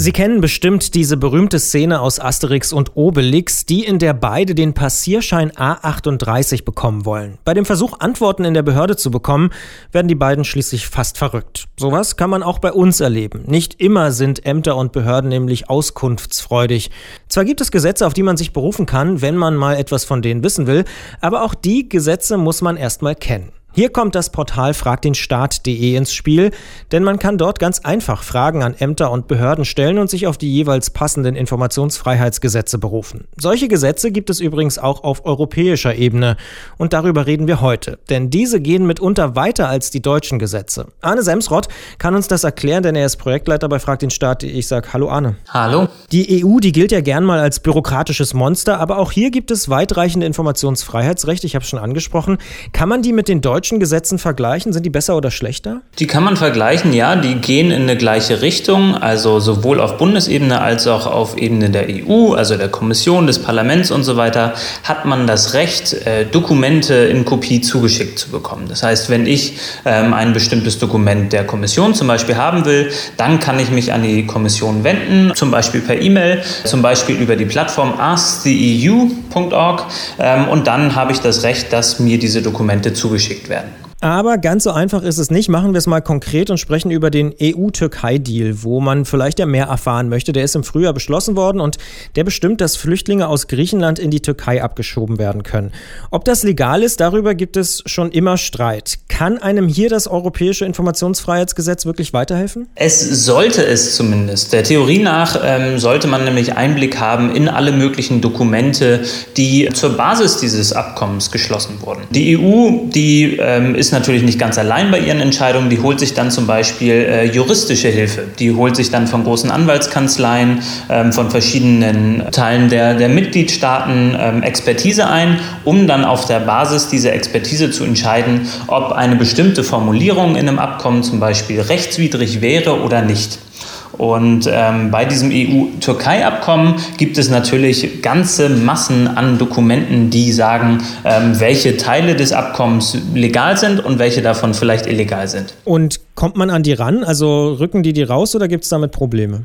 Sie kennen bestimmt diese berühmte Szene aus Asterix und Obelix, die in der beide den Passierschein A38 bekommen wollen. Bei dem Versuch, Antworten in der Behörde zu bekommen, werden die beiden schließlich fast verrückt. Sowas kann man auch bei uns erleben. Nicht immer sind Ämter und Behörden nämlich auskunftsfreudig. Zwar gibt es Gesetze, auf die man sich berufen kann, wenn man mal etwas von denen wissen will, aber auch die Gesetze muss man erstmal kennen. Hier kommt das Portal fragdenstaat.de ins Spiel, denn man kann dort ganz einfach Fragen an Ämter und Behörden stellen und sich auf die jeweils passenden Informationsfreiheitsgesetze berufen. Solche Gesetze gibt es übrigens auch auf europäischer Ebene und darüber reden wir heute, denn diese gehen mitunter weiter als die deutschen Gesetze. Arne Semsrott kann uns das erklären, denn er ist Projektleiter bei Frag den Staat. Ich sage Hallo Arne. Hallo. Die EU, die gilt ja gern mal als bürokratisches Monster, aber auch hier gibt es weitreichende Informationsfreiheitsrechte, ich habe es schon angesprochen. Kann man die mit den deutschen deutschen Gesetzen vergleichen? Sind die besser oder schlechter? Die kann man vergleichen, ja. Die gehen in eine gleiche Richtung, also sowohl auf Bundesebene als auch auf Ebene der EU, also der Kommission, des Parlaments und so weiter, hat man das Recht, äh, Dokumente in Kopie zugeschickt zu bekommen. Das heißt, wenn ich ähm, ein bestimmtes Dokument der Kommission zum Beispiel haben will, dann kann ich mich an die Kommission wenden, zum Beispiel per E-Mail, zum Beispiel über die Plattform asktheeu.org ähm, und dann habe ich das Recht, dass mir diese Dokumente zugeschickt werden. Aber ganz so einfach ist es nicht. Machen wir es mal konkret und sprechen über den EU-Türkei-Deal, wo man vielleicht ja mehr erfahren möchte. Der ist im Frühjahr beschlossen worden und der bestimmt, dass Flüchtlinge aus Griechenland in die Türkei abgeschoben werden können. Ob das legal ist, darüber gibt es schon immer Streit. Kann einem hier das Europäische Informationsfreiheitsgesetz wirklich weiterhelfen? Es sollte es zumindest. Der Theorie nach ähm, sollte man nämlich Einblick haben in alle möglichen Dokumente, die zur Basis dieses Abkommens geschlossen wurden. Die EU, die ähm, ist ist natürlich nicht ganz allein bei ihren Entscheidungen. Die holt sich dann zum Beispiel äh, juristische Hilfe. Die holt sich dann von großen Anwaltskanzleien, ähm, von verschiedenen Teilen der, der Mitgliedstaaten ähm, Expertise ein, um dann auf der Basis dieser Expertise zu entscheiden, ob eine bestimmte Formulierung in einem Abkommen zum Beispiel rechtswidrig wäre oder nicht. Und ähm, bei diesem EU-Türkei-Abkommen gibt es natürlich ganze Massen an Dokumenten, die sagen, ähm, welche Teile des Abkommens legal sind und welche davon vielleicht illegal sind. Und kommt man an die ran? Also rücken die die raus oder gibt es damit Probleme?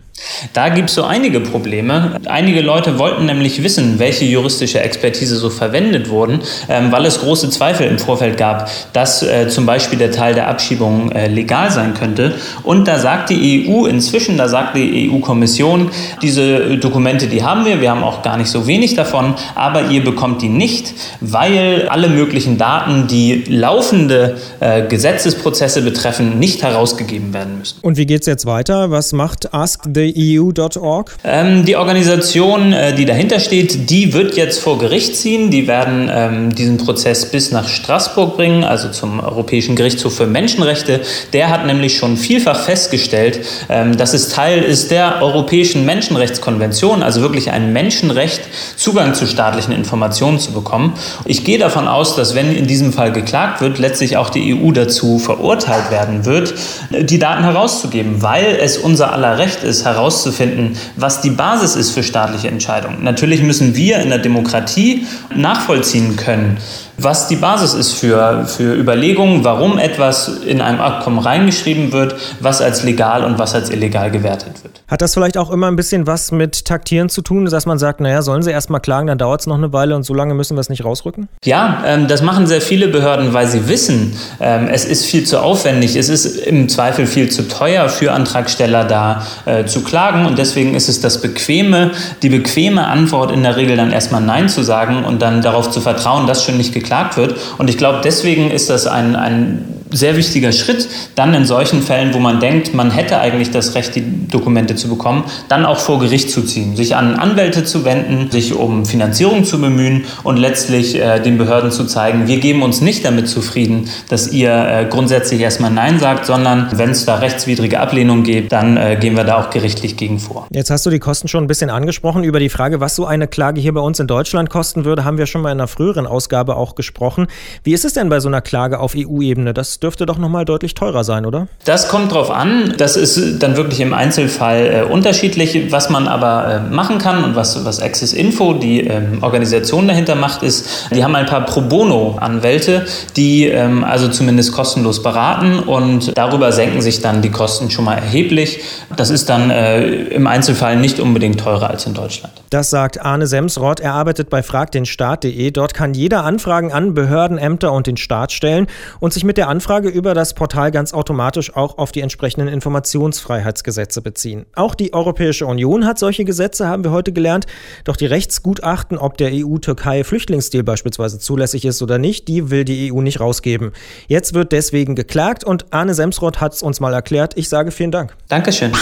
Da gibt es so einige Probleme. Einige Leute wollten nämlich wissen, welche juristische Expertise so verwendet wurden, ähm, weil es große Zweifel im Vorfeld gab, dass äh, zum Beispiel der Teil der Abschiebung äh, legal sein könnte. Und da sagt die EU inzwischen, da sagt die EU-Kommission, diese Dokumente, die haben wir, wir haben auch gar nicht so wenig davon, aber ihr bekommt die nicht, weil alle möglichen Daten, die laufende äh, Gesetzesprozesse betreffen, nicht herausgegeben werden müssen. Und wie geht es jetzt weiter? Was macht asktheeu.org? Ähm, die Organisation, äh, die dahinter steht, die wird jetzt vor Gericht ziehen. Die werden ähm, diesen Prozess bis nach Straßburg bringen, also zum Europäischen Gerichtshof für Menschenrechte. Der hat nämlich schon vielfach festgestellt, ähm, dass es Teil ist der Europäischen Menschenrechtskonvention, also wirklich ein Menschenrecht, Zugang zu staatlichen Informationen zu bekommen. Ich gehe davon aus, dass wenn in diesem Fall geklagt wird, letztlich auch die EU dazu verurteilt werden wird, die Daten herauszugeben, weil es unser aller Recht ist, herauszufinden, was die Basis ist für staatliche Entscheidungen. Natürlich müssen wir in der Demokratie nachvollziehen können, was die Basis ist für, für Überlegungen, warum etwas in einem Abkommen reingeschrieben wird, was als legal und was als illegal gewertet wird. Hat das vielleicht auch immer ein bisschen was mit Taktieren zu tun, dass man sagt, naja, sollen sie erst mal klagen, dann dauert es noch eine Weile und so lange müssen wir es nicht rausrücken? Ja, ähm, das machen sehr viele Behörden, weil sie wissen, ähm, es ist viel zu aufwendig, es ist im Zweifel viel zu teuer für Antragsteller da äh, zu klagen und deswegen ist es das bequeme, die bequeme Antwort in der Regel dann erstmal Nein zu sagen und dann darauf zu vertrauen, dass schon nicht geklagt wird. Und ich glaube, deswegen ist das ein, ein sehr wichtiger Schritt, dann in solchen Fällen, wo man denkt, man hätte eigentlich das Recht, die Dokumente zu bekommen, dann auch vor Gericht zu ziehen, sich an Anwälte zu wenden, sich um Finanzierung zu bemühen und letztlich äh, den Behörden zu zeigen, wir geben uns nicht damit zufrieden, dass ihr äh, grundsätzlich erstmal Nein sagt, sondern wenn es da rechtswidrige Ablehnung gibt, dann äh, gehen wir da auch gerichtlich gegen vor. Jetzt hast du die Kosten schon ein bisschen angesprochen. Über die Frage, was so eine Klage hier bei uns in Deutschland kosten würde, haben wir schon mal in einer früheren Ausgabe auch gesprochen. Wie ist es denn bei so einer Klage auf EU-Ebene? Das dürfte doch nochmal deutlich teurer sein, oder? Das kommt drauf an. Das ist dann wirklich im Einzelfall äh, unterschiedlich. Was man aber äh, machen kann und was, was Access Info, die ähm, Organisation dahinter macht, ist, die haben ein paar Pro Bono-Anwälte, die ähm, also zumindest kostenlos beraten und darüber senken sich dann die Kosten schon mal erheblich. Das ist dann äh, im Einzelfall nicht unbedingt teurer als in Deutschland. Das sagt Arne Semsrott. Er arbeitet bei fragdenstaat.de. Dort kann jeder Anfragen an Behörden, Ämter und den Staat stellen und sich mit der Anfrage über das Portal ganz automatisch auch auf die entsprechenden Informationsfreiheitsgesetze beziehen. Auch die Europäische Union hat solche Gesetze, haben wir heute gelernt. Doch die Rechtsgutachten, ob der EU-Türkei-Flüchtlingsdeal beispielsweise zulässig ist oder nicht, die will die EU nicht rausgeben. Jetzt wird deswegen geklagt und Arne Semsrott hat es uns mal erklärt. Ich sage vielen Dank. Dankeschön.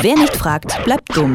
Wer nicht fragt, bleibt dumm.